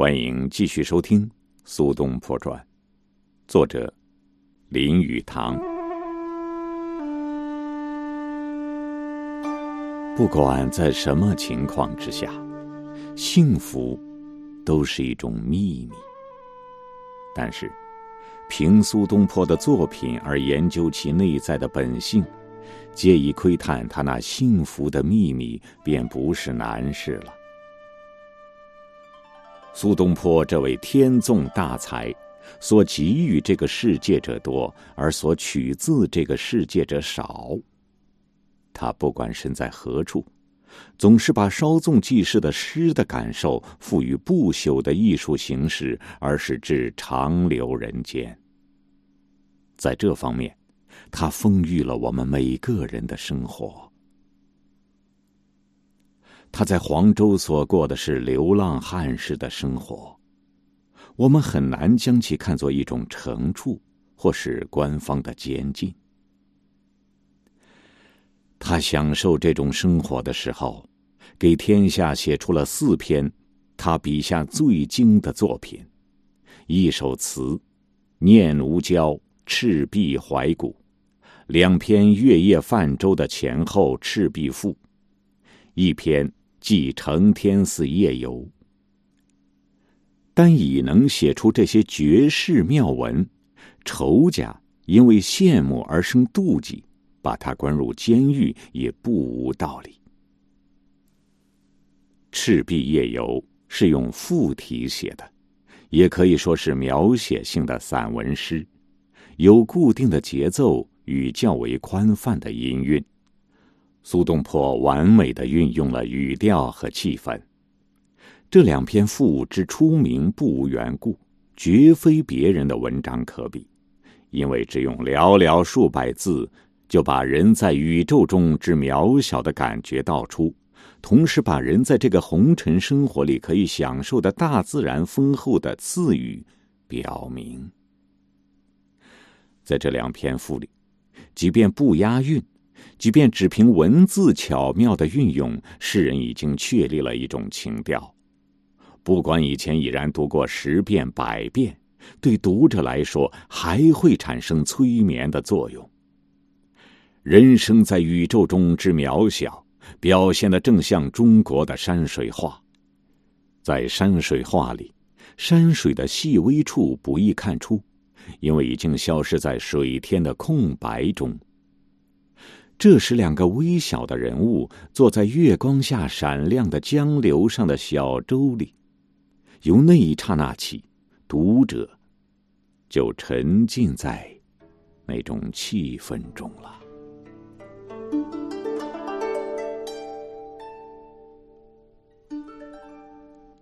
欢迎继续收听《苏东坡传》，作者林语堂。不管在什么情况之下，幸福都是一种秘密。但是，凭苏东坡的作品而研究其内在的本性，借以窥探他那幸福的秘密，便不是难事了。苏东坡这位天纵大才，所给予这个世界者多，而所取自这个世界者少。他不管身在何处，总是把稍纵即逝的诗的感受赋予不朽的艺术形式，而使之长留人间。在这方面，他丰裕了我们每个人的生活。他在黄州所过的是流浪汉式的生活，我们很难将其看作一种惩处，或是官方的监禁。他享受这种生活的时候，给天下写出了四篇他笔下最精的作品：一首词《念奴娇·赤壁怀古》，两篇《月夜泛舟》的前后《赤壁赋》，一篇。即承天寺夜游，但已能写出这些绝世妙文，仇家因为羡慕而生妒忌，把他关入监狱也不无道理。《赤壁夜游》是用赋体写的，也可以说是描写性的散文诗，有固定的节奏与较为宽泛的音韵。苏东坡完美的运用了语调和气氛。这两篇赋之出名不无缘故，绝非别人的文章可比，因为只用寥寥数百字，就把人在宇宙中之渺小的感觉道出，同时把人在这个红尘生活里可以享受的大自然丰厚的赐予表明。在这两篇赋里，即便不押韵。即便只凭文字巧妙的运用，诗人已经确立了一种情调。不管以前已然读过十遍百遍，对读者来说还会产生催眠的作用。人生在宇宙中之渺小，表现的正像中国的山水画。在山水画里，山水的细微处不易看出，因为已经消失在水天的空白中。这时，两个微小的人物坐在月光下闪亮的江流上的小舟里。由那一刹那起，读者就沉浸在那种气氛中了。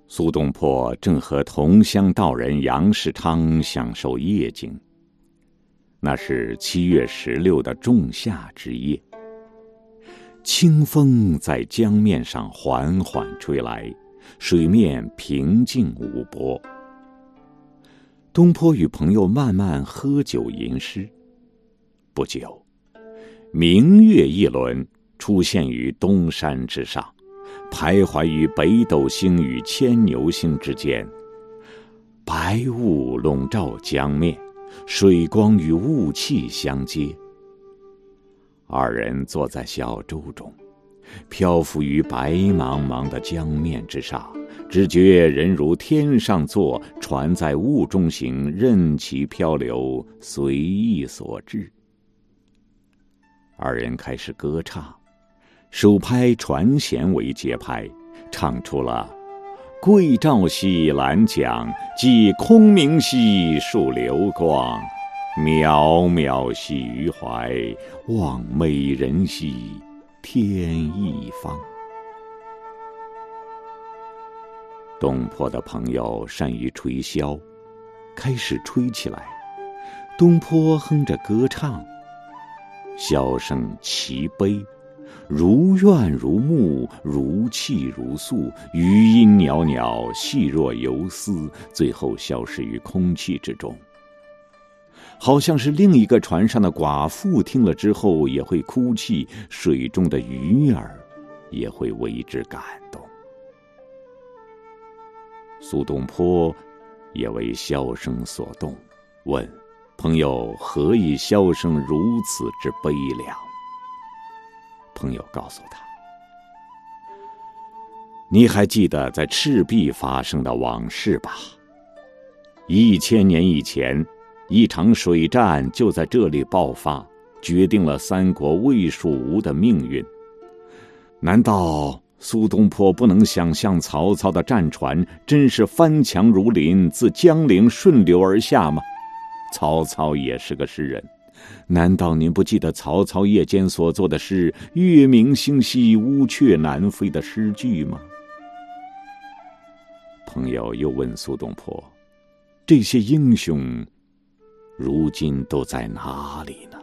苏东坡正和同乡道人杨世昌享受夜景。那是七月十六的仲夏之夜，清风在江面上缓缓吹来，水面平静无波。东坡与朋友慢慢喝酒吟诗，不久，明月一轮出现于东山之上，徘徊于北斗星与牵牛星之间，白雾笼罩江面。水光与雾气相接，二人坐在小舟中，漂浮于白茫茫的江面之上，只觉人如天上坐，船在雾中行，任其漂流，随意所致。二人开始歌唱，手拍船舷为节拍，唱出了。桂棹兮兰桨，击空明兮溯流光。渺渺兮予怀，望美人兮天一方。东坡的朋友善于吹箫，开始吹起来。东坡哼着歌唱，箫声齐悲。如怨如慕，如泣如诉，余音袅袅，细若游丝，最后消失于空气之中。好像是另一个船上的寡妇听了之后也会哭泣，水中的鱼儿也会为之感动。苏东坡也为箫声所动，问：“朋友何以箫声如此之悲凉？”朋友告诉他：“你还记得在赤壁发生的往事吧？一千年以前，一场水战就在这里爆发，决定了三国魏、蜀、吴的命运。难道苏东坡不能想象曹操的战船真是翻墙如林，自江陵顺流而下吗？曹操也是个诗人。”难道您不记得曹操夜间所作的诗“月明星稀，乌鹊南飞”的诗句吗？朋友又问苏东坡：“这些英雄，如今都在哪里呢？”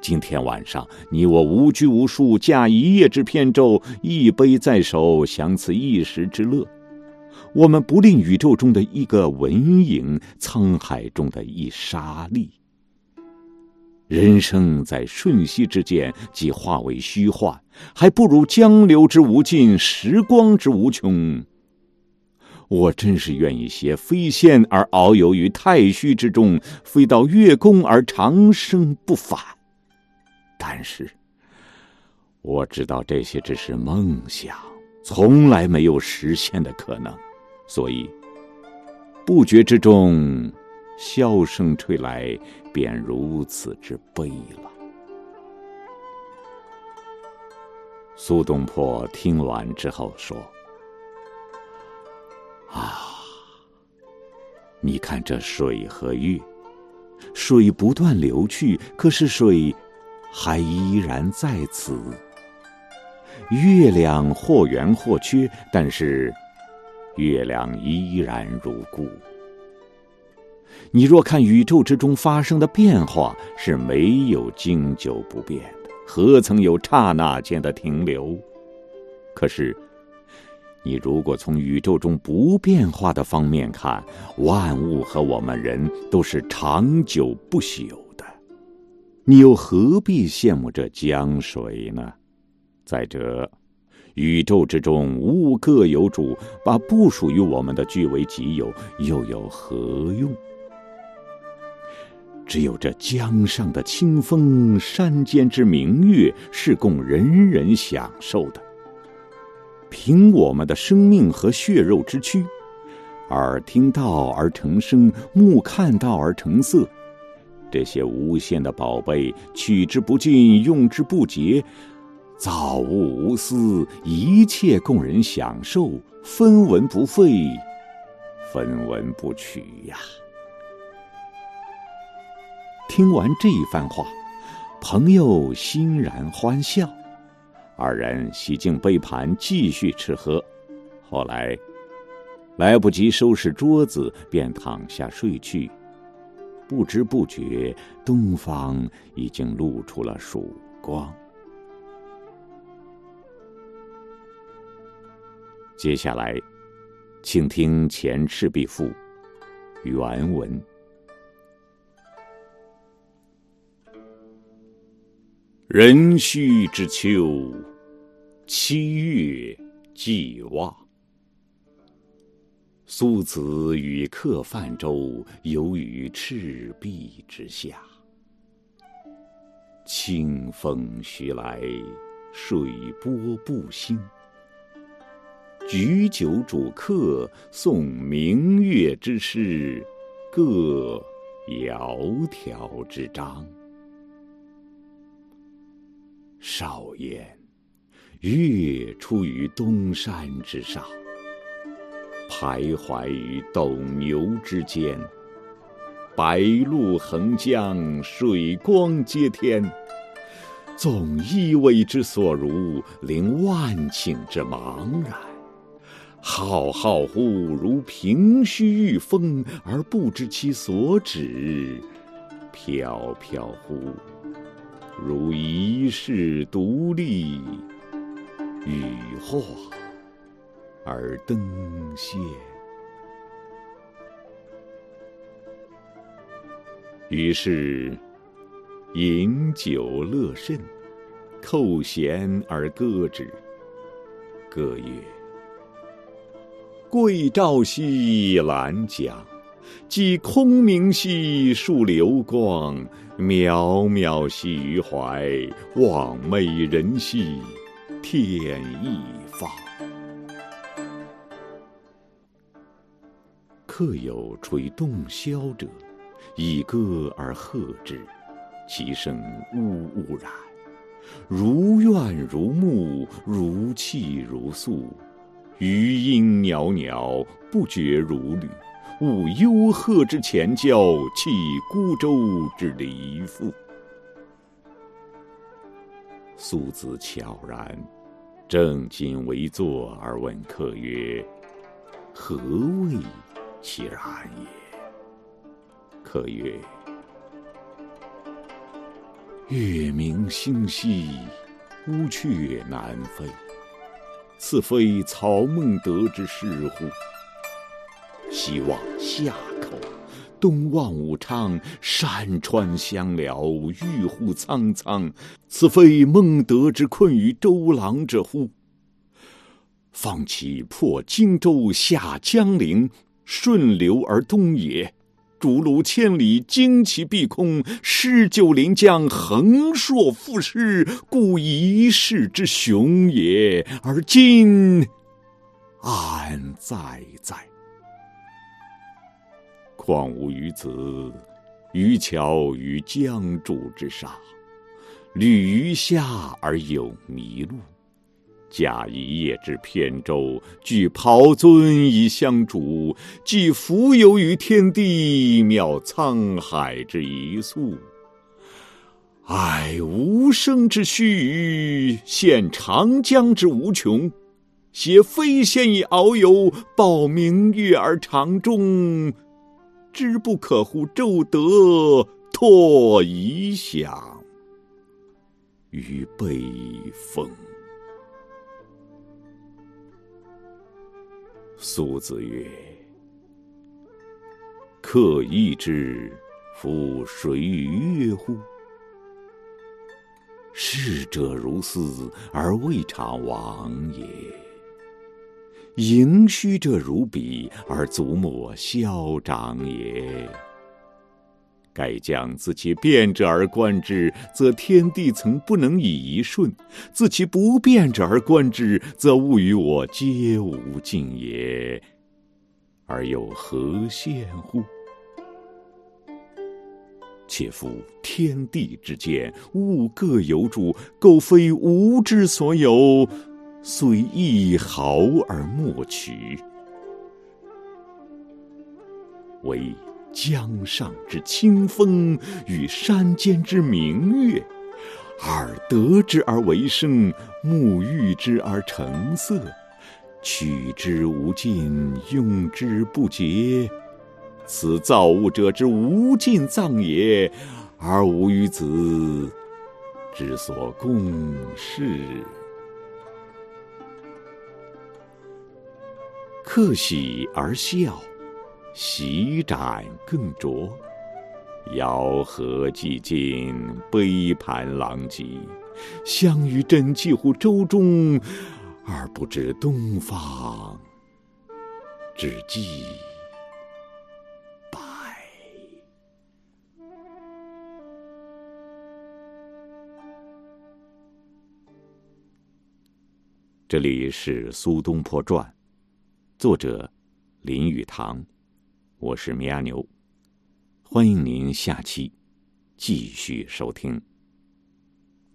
今天晚上，你我无拘无束，驾一叶之扁舟，一杯在手，享此一时之乐。我们不吝宇宙中的一个蚊蝇，沧海中的一沙粒。人生在瞬息之间即化为虚幻，还不如江流之无尽，时光之无穷。我真是愿意携飞仙而遨游于太虚之中，飞到月宫而长生不返。但是，我知道这些只是梦想，从来没有实现的可能，所以不觉之中。箫声吹来，便如此之悲了。苏东坡听完之后说：“你看这水和月，水不断流去，可是水还依然在此；月亮或圆或缺，但是月亮依然如故。”你若看宇宙之中发生的变化是没有经久不变的，何曾有刹那间的停留？可是，你如果从宇宙中不变化的方面看，万物和我们人都是长久不朽的，你又何必羡慕这江水呢？再者，宇宙之中物各有主，把不属于我们的据为己有，又有何用？只有这江上的清风，山间之明月，是供人人享受的。凭我们的生命和血肉之躯，耳听到而成声，目看到而成色，这些无限的宝贝，取之不尽，用之不竭，造物无私，一切供人享受，分文不费，分文不取呀。听完这一番话，朋友欣然欢笑，二人洗净杯盘，继续吃喝。后来来不及收拾桌子，便躺下睡去。不知不觉，东方已经露出了曙光。接下来，请听《前赤壁赋》原文。壬戌之秋，七月既望。苏子与客泛舟，游于赤壁之下。清风徐来，水波不兴。举酒属客，诵明月之诗，各窈窕之章。少焉，月出于东山之上，徘徊于斗牛之间。白露横江，水光接天。纵一为之所如，凌万顷之茫然。浩浩乎如凭虚御风，而不知其所止；飘飘乎。如遗世独立，羽化而登仙。于是饮酒乐甚，扣舷而歌之。歌曰：“桂棹兮兰桨，击空明兮树流光。渺渺兮于怀，望美人兮天一方。客有垂洞箫者，以歌而和之，其声呜呜然，如怨如慕，如泣如诉。余音袅袅，不绝如缕。舞幽壑之潜蛟，泣孤舟之离妇。苏子悄然，正襟危坐而问客曰：“何谓其然也？”客曰：“月明星稀，乌鹊南飞。此非曹孟德之事乎？”希望夏口，东望武昌，山川相辽，郁户苍苍。此非孟德之困于周郎者乎？方其破荆州，下江陵，顺流而东也。逐鹿千里，旌旗蔽空，狮九临江，横槊赋诗，故一世之雄也。而今安在哉？况吾与子，渔樵于江渚之上，侣鱼虾而友麋鹿，驾一叶之扁舟，举匏樽以相属，寄蜉蝣于天地，渺沧海之一粟。哀吾生之须臾，羡长江之无穷。挟飞仙以遨游，抱明月而长终。知不可乎？骤得托遗响于北风。苏子曰：“客亦之，夫谁曰乎？逝者如斯，而未尝往也。”盈虚者如彼，而足莫消长也。盖将自其变者而观之，则天地曾不能以一瞬；自其不变者而观之，则物与我皆无尽也。而又何羡乎？且夫天地之间，物各有主，苟非吾之所有。虽一毫而莫取，惟江上之清风与山间之明月，耳得之而为声，目遇之而成色，取之无尽，用之不竭。此造物者之无尽藏也，而吾与子之所共适。客喜而笑，席盏更酌。肴核既尽，杯盘狼藉。相与枕藉乎舟中，而不知东方之既白。这里是苏东坡传。作者林语堂，我是米阿牛，欢迎您下期继续收听。